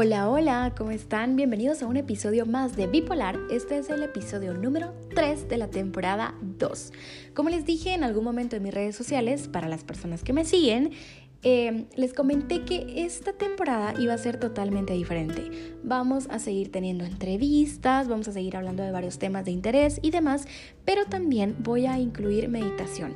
Hola, hola, ¿cómo están? Bienvenidos a un episodio más de Bipolar. Este es el episodio número 3 de la temporada 2. Como les dije en algún momento en mis redes sociales, para las personas que me siguen, Em, les comenté que esta temporada iba a ser totalmente diferente. Vamos a seguir teniendo entrevistas, vamos a seguir hablando de varios temas de interés y demás, pero también voy a incluir meditación.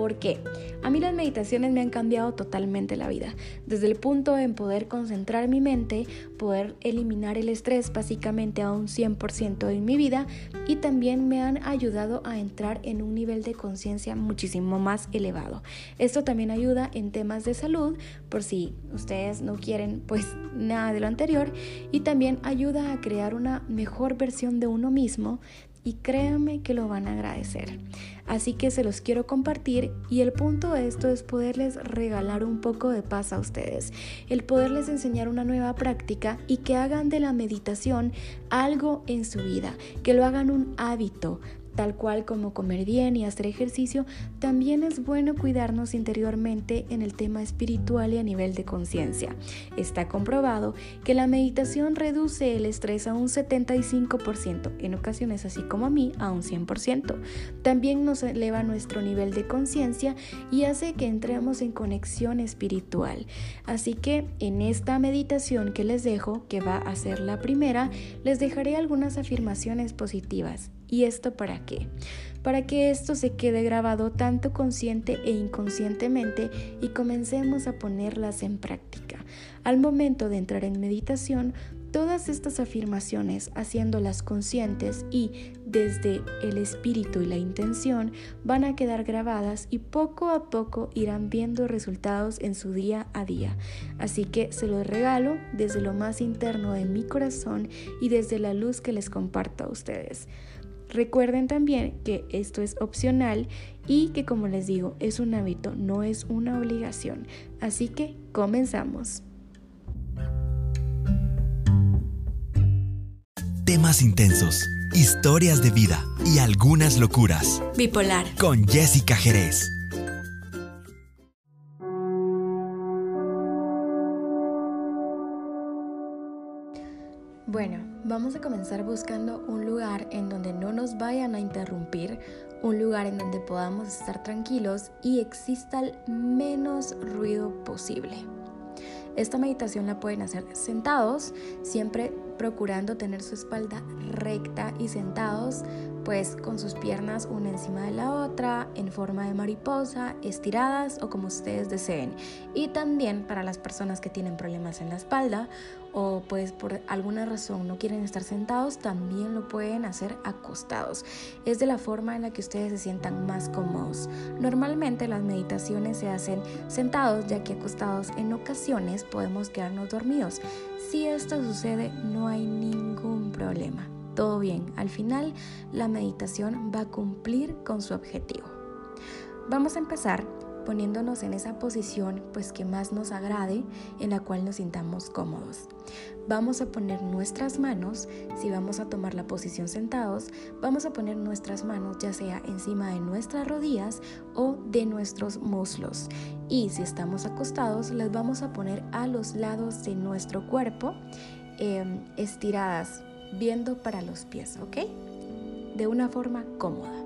¿Por qué? A mí las meditaciones me han cambiado totalmente la vida. Desde el punto en poder concentrar mi mente, poder eliminar el estrés básicamente a un 100% en mi vida y también me han ayudado a entrar en un nivel de conciencia muchísimo más elevado. Esto también ayuda en temas de salud, por si ustedes no quieren pues nada de lo anterior, y también ayuda a crear una mejor versión de uno mismo y créanme que lo van a agradecer. Así que se los quiero compartir y el punto de esto es poderles regalar un poco de paz a ustedes, el poderles enseñar una nueva práctica y que hagan de la meditación algo en su vida, que lo hagan un hábito, Tal cual como comer bien y hacer ejercicio, también es bueno cuidarnos interiormente en el tema espiritual y a nivel de conciencia. Está comprobado que la meditación reduce el estrés a un 75%, en ocasiones así como a mí a un 100%. También nos eleva nuestro nivel de conciencia y hace que entremos en conexión espiritual. Así que en esta meditación que les dejo, que va a ser la primera, les dejaré algunas afirmaciones positivas ¿Y esto para qué? Para que esto se quede grabado tanto consciente e inconscientemente y comencemos a ponerlas en práctica. Al momento de entrar en meditación, todas estas afirmaciones, haciéndolas conscientes y desde el espíritu y la intención, van a quedar grabadas y poco a poco irán viendo resultados en su día a día. Así que se los regalo desde lo más interno de mi corazón y desde la luz que les comparto a ustedes. Recuerden también que esto es opcional y que como les digo es un hábito, no es una obligación. Así que comenzamos. Temas intensos, historias de vida y algunas locuras. Bipolar. Con Jessica Jerez. Bueno, vamos a comenzar buscando un lugar en donde no nos vayan a interrumpir, un lugar en donde podamos estar tranquilos y exista el menos ruido posible. Esta meditación la pueden hacer sentados, siempre procurando tener su espalda recta y sentados, pues con sus piernas una encima de la otra, en forma de mariposa, estiradas o como ustedes deseen. Y también para las personas que tienen problemas en la espalda o pues por alguna razón no quieren estar sentados, también lo pueden hacer acostados. Es de la forma en la que ustedes se sientan más cómodos. Normalmente las meditaciones se hacen sentados, ya que acostados en ocasiones podemos quedarnos dormidos. Si esto sucede, no hay ningún problema. Todo bien, al final la meditación va a cumplir con su objetivo. Vamos a empezar poniéndonos en esa posición pues que más nos agrade, en la cual nos sintamos cómodos. Vamos a poner nuestras manos, si vamos a tomar la posición sentados, vamos a poner nuestras manos ya sea encima de nuestras rodillas o de nuestros muslos. Y si estamos acostados, las vamos a poner a los lados de nuestro cuerpo, em, estiradas, viendo para los pies, ¿ok? De una forma cómoda.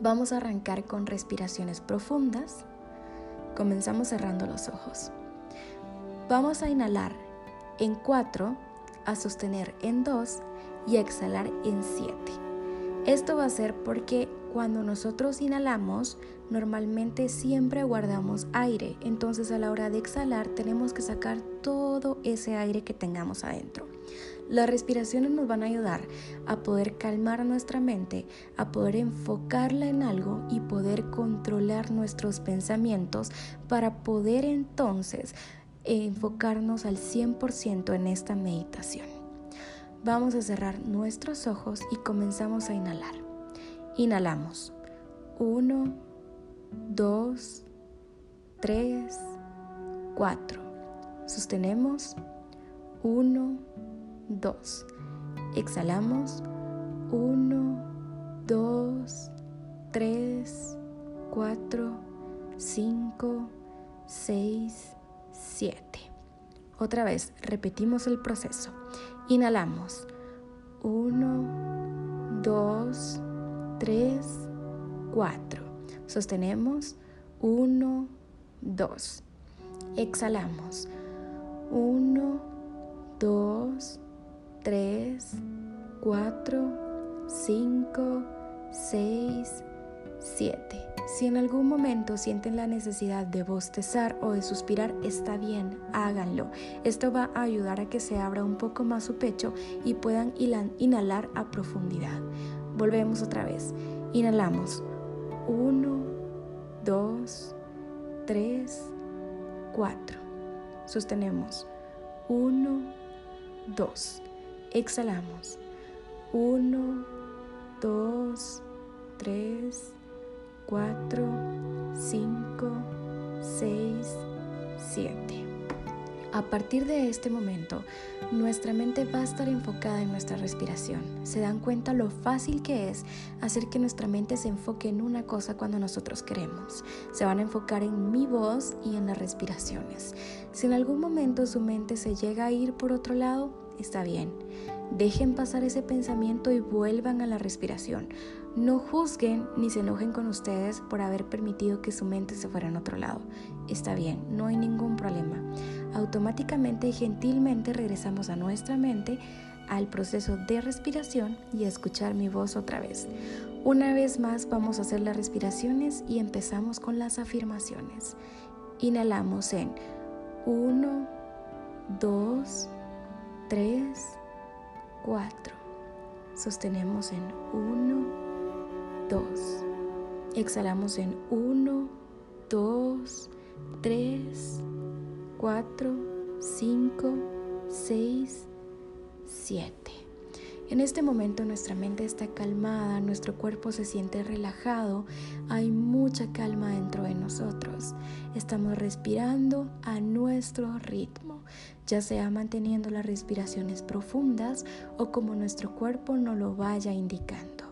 Vamos a arrancar con respiraciones profundas. Comenzamos cerrando los ojos. Vamos a inhalar en 4, a sostener en 2 y a exhalar en 7. Esto va a ser porque cuando nosotros inhalamos, normalmente siempre guardamos aire, entonces a la hora de exhalar tenemos que sacar todo ese aire que tengamos adentro. Las respiraciones nos van a ayudar a poder calmar nuestra mente, a poder enfocarla en algo y poder controlar nuestros pensamientos para poder entonces enfocarnos al 100% en esta meditación. Vamos a cerrar nuestros ojos y comenzamos a inhalar. Inhalamos. 1, 2, 3, 4. Sostenemos. 1, 2. Exhalamos. 1, 2, 3, 4, 5, 6, 7. Otra vez, repetimos el proceso. Inhalamos. 1, 2, 3, 4. Sostenemos. 1, 2. Exhalamos. 1, 2, 3, 4, 5, 6, 7. Si en algún momento sienten la necesidad de bostezar o de suspirar, está bien, háganlo. Esto va a ayudar a que se abra un poco más su pecho y puedan inhalar a profundidad. Volvemos otra vez. Inhalamos. 1, 2, 3, 4. Sostenemos. 1, 2. Exhalamos. 1, 2, 3, 4, 5, 6, 7. A partir de este momento, nuestra mente va a estar enfocada en nuestra respiración. ¿Se dan cuenta lo fácil que es hacer que nuestra mente se enfoque en una cosa cuando nosotros queremos? Se van a enfocar en mi voz y en las respiraciones. Si en algún momento su mente se llega a ir por otro lado, está bien. Dejen pasar ese pensamiento y vuelvan a la respiración. No juzguen ni se enojen con ustedes por haber permitido que su mente se fuera en otro lado. Está bien, no hay ningún problema. Automáticamente y gentilmente regresamos a nuestra mente al proceso de respiración y a escuchar mi voz otra vez. Una vez más vamos a hacer las respiraciones y empezamos con las afirmaciones. Inhalamos en 1, 2, 3, 4. Sostenemos en 1, 2. Exhalamos en 1, 2, 3, 4, 5, 6, 7. En este momento nuestra mente está calmada, nuestro cuerpo se siente relajado, hay mucha calma dentro de nosotros. Estamos respirando a nuestro ritmo, ya sea manteniendo las respiraciones profundas o como nuestro cuerpo nos lo vaya indicando.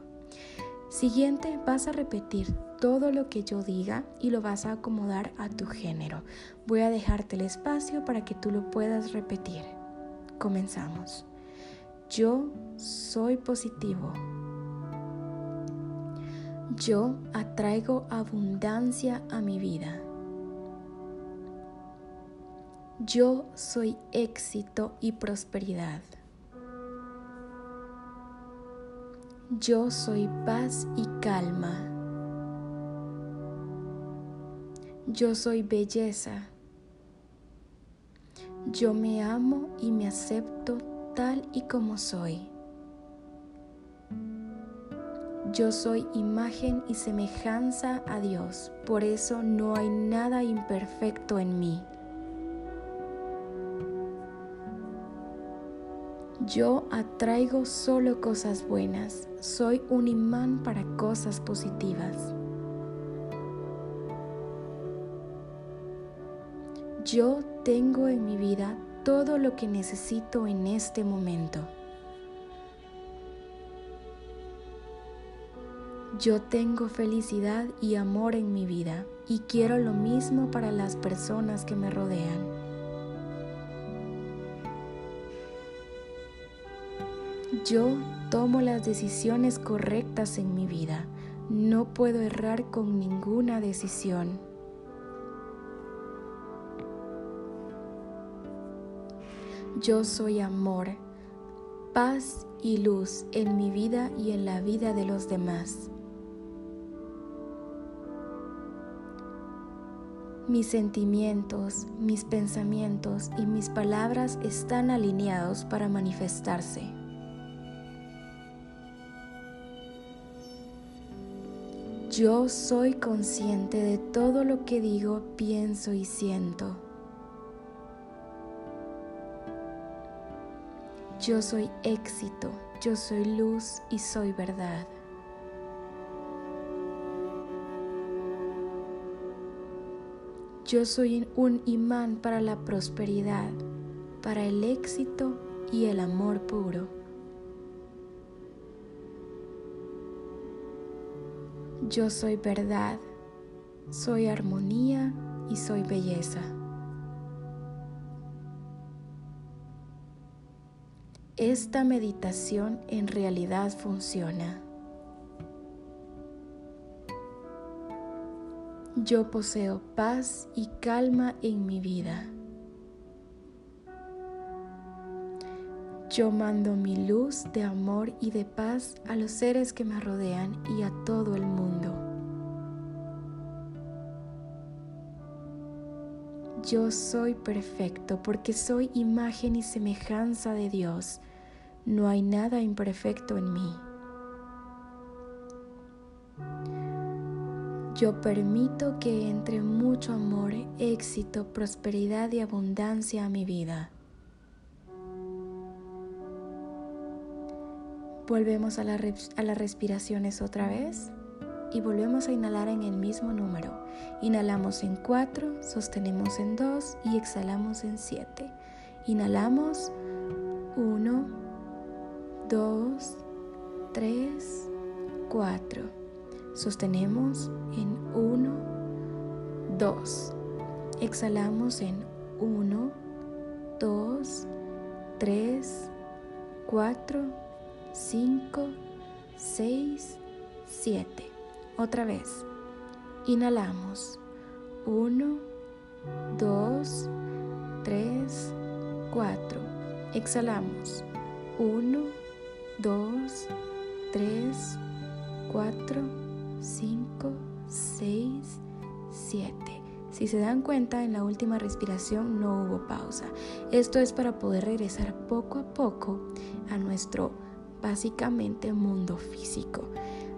Siguiente, vas a repetir todo lo que yo diga y lo vas a acomodar a tu género. Voy a dejarte el espacio para que tú lo puedas repetir. Comenzamos. Yo soy positivo. Yo atraigo abundancia a mi vida. Yo soy éxito y prosperidad. Yo soy paz y calma. Yo soy belleza. Yo me amo y me acepto tal y como soy. Yo soy imagen y semejanza a Dios, por eso no hay nada imperfecto en mí. Yo atraigo solo cosas buenas, soy un imán para cosas positivas. Yo tengo en mi vida todo lo que necesito en este momento. Yo tengo felicidad y amor en mi vida y quiero lo mismo para las personas que me rodean. Yo tomo las decisiones correctas en mi vida. No puedo errar con ninguna decisión. Yo soy amor, paz y luz en mi vida y en la vida de los demás. Mis sentimientos, mis pensamientos y mis palabras están alineados para manifestarse. Yo soy consciente de todo lo que digo, pienso y siento. Yo soy éxito, yo soy luz y soy verdad. Yo soy un imán para la prosperidad, para el éxito y el amor puro. Yo soy verdad, soy armonía y soy belleza. Esta meditación en realidad funciona. Yo poseo paz y calma en mi vida. Yo mando mi luz de amor y de paz a los seres que me rodean y a todo el mundo. Yo soy perfecto porque soy imagen y semejanza de Dios. No hay nada imperfecto en mí. Yo permito que entre mucho amor, éxito, prosperidad y abundancia a mi vida. Volvemos a, las respiraciones otra vez y volvemos a inhalar en el mismo número. Inhalamos en 4, sostenemos en 2 y exhalamos en 7. Inhalamos 1, 2, 3, 4. Sostenemos en 1, 2. Exhalamos en 1, 2, 3, 4 5, 6, 7. Otra vez. Inhalamos. 1, 2, 3, 4. Exhalamos. 1, 2, 3, 4, 5, 6, 7. Si se dan cuenta, en la última respiración no hubo pausa. Esto es para poder regresar poco a poco a nuestro básicamente mundo físico.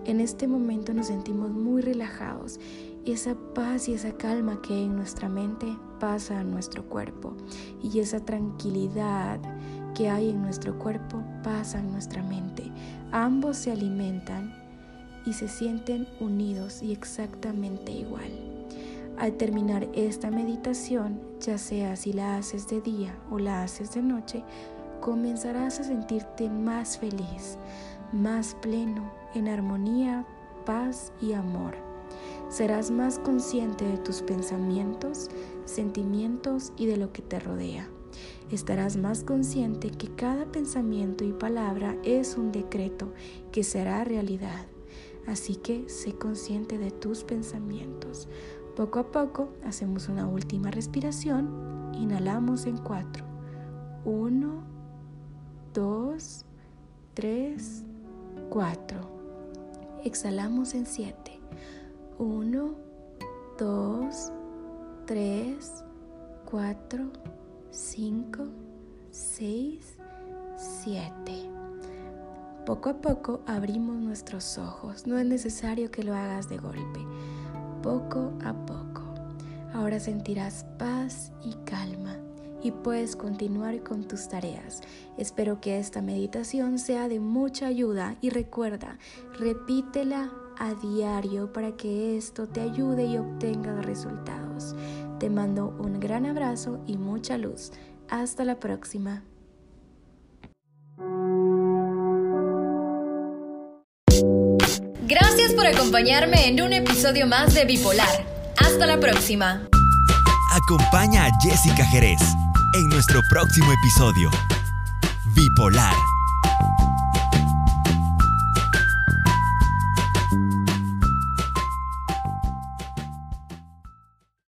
En este momento nos sentimos muy relajados y esa paz y esa calma que hay en nuestra mente pasa a nuestro cuerpo y esa tranquilidad que hay en nuestro cuerpo pasa en nuestra mente. Ambos se alimentan y se sienten unidos y exactamente igual. Al terminar esta meditación, ya sea si la haces de día o la haces de noche, comenzarás a sentirte más feliz, más pleno, en armonía, paz y amor. Serás más consciente de tus pensamientos, sentimientos y de lo que te rodea. Estarás más consciente que cada pensamiento y palabra es un decreto que será realidad. Así que sé consciente de tus pensamientos. Poco a poco hacemos una última respiración. Inhalamos en cuatro. Uno, 2, 3, 4. Exhalamos en 7. 1, 2, 3, 4, 5, 6, 7. Poco a poco abrimos nuestros ojos. No es necesario que lo hagas de golpe. Poco a poco. Ahora sentirás paz y calma y puedes continuar con tus tareas. Espero que esta meditación sea de mucha ayuda y recuerda, repítela a diario para que esto te ayude y obtengas resultados. Te mando un gran abrazo y mucha luz. Hasta la próxima. Gracias por acompañarme en un episodio más de Bipolar. Hasta la próxima. Acompaña a Jessica Jerez en nuestro próximo episodio. Bipolar